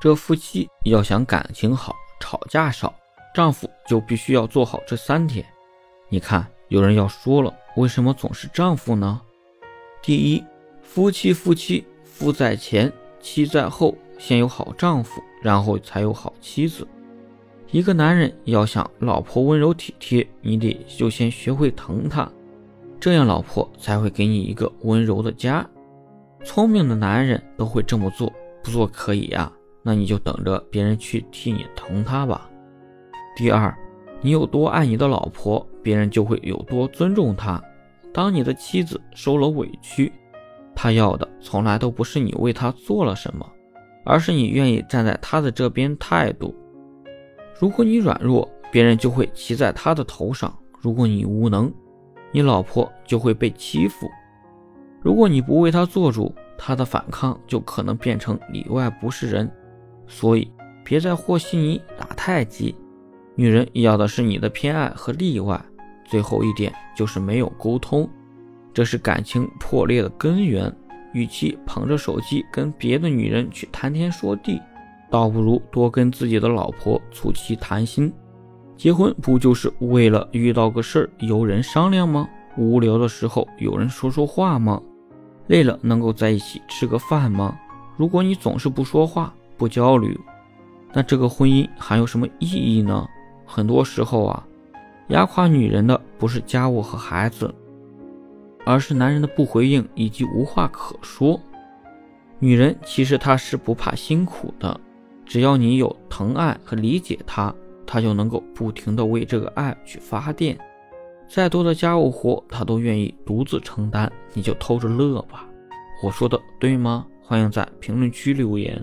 这夫妻要想感情好，吵架少，丈夫就必须要做好这三点。你看，有人要说了，为什么总是丈夫呢？第一，夫妻夫妻，夫在前，妻在后，先有好丈夫，然后才有好妻子。一个男人要想老婆温柔体贴，你得就先学会疼她，这样老婆才会给你一个温柔的家。聪明的男人都会这么做，不做可以呀。那你就等着别人去替你疼她吧。第二，你有多爱你的老婆，别人就会有多尊重她。当你的妻子受了委屈，她要的从来都不是你为她做了什么，而是你愿意站在她的这边态度。如果你软弱，别人就会骑在她的头上；如果你无能，你老婆就会被欺负。如果你不为她做主，她的反抗就可能变成里外不是人。所以，别在和稀泥打太极。女人要的是你的偏爱和例外。最后一点就是没有沟通，这是感情破裂的根源。与其捧着手机跟别的女人去谈天说地，倒不如多跟自己的老婆促膝谈心。结婚不就是为了遇到个事儿有人商量吗？无聊的时候有人说说话吗？累了能够在一起吃个饭吗？如果你总是不说话，不焦虑，那这个婚姻还有什么意义呢？很多时候啊，压垮女人的不是家务和孩子，而是男人的不回应以及无话可说。女人其实她是不怕辛苦的，只要你有疼爱和理解她，她就能够不停的为这个爱去发电。再多的家务活，她都愿意独自承担，你就偷着乐吧。我说的对吗？欢迎在评论区留言。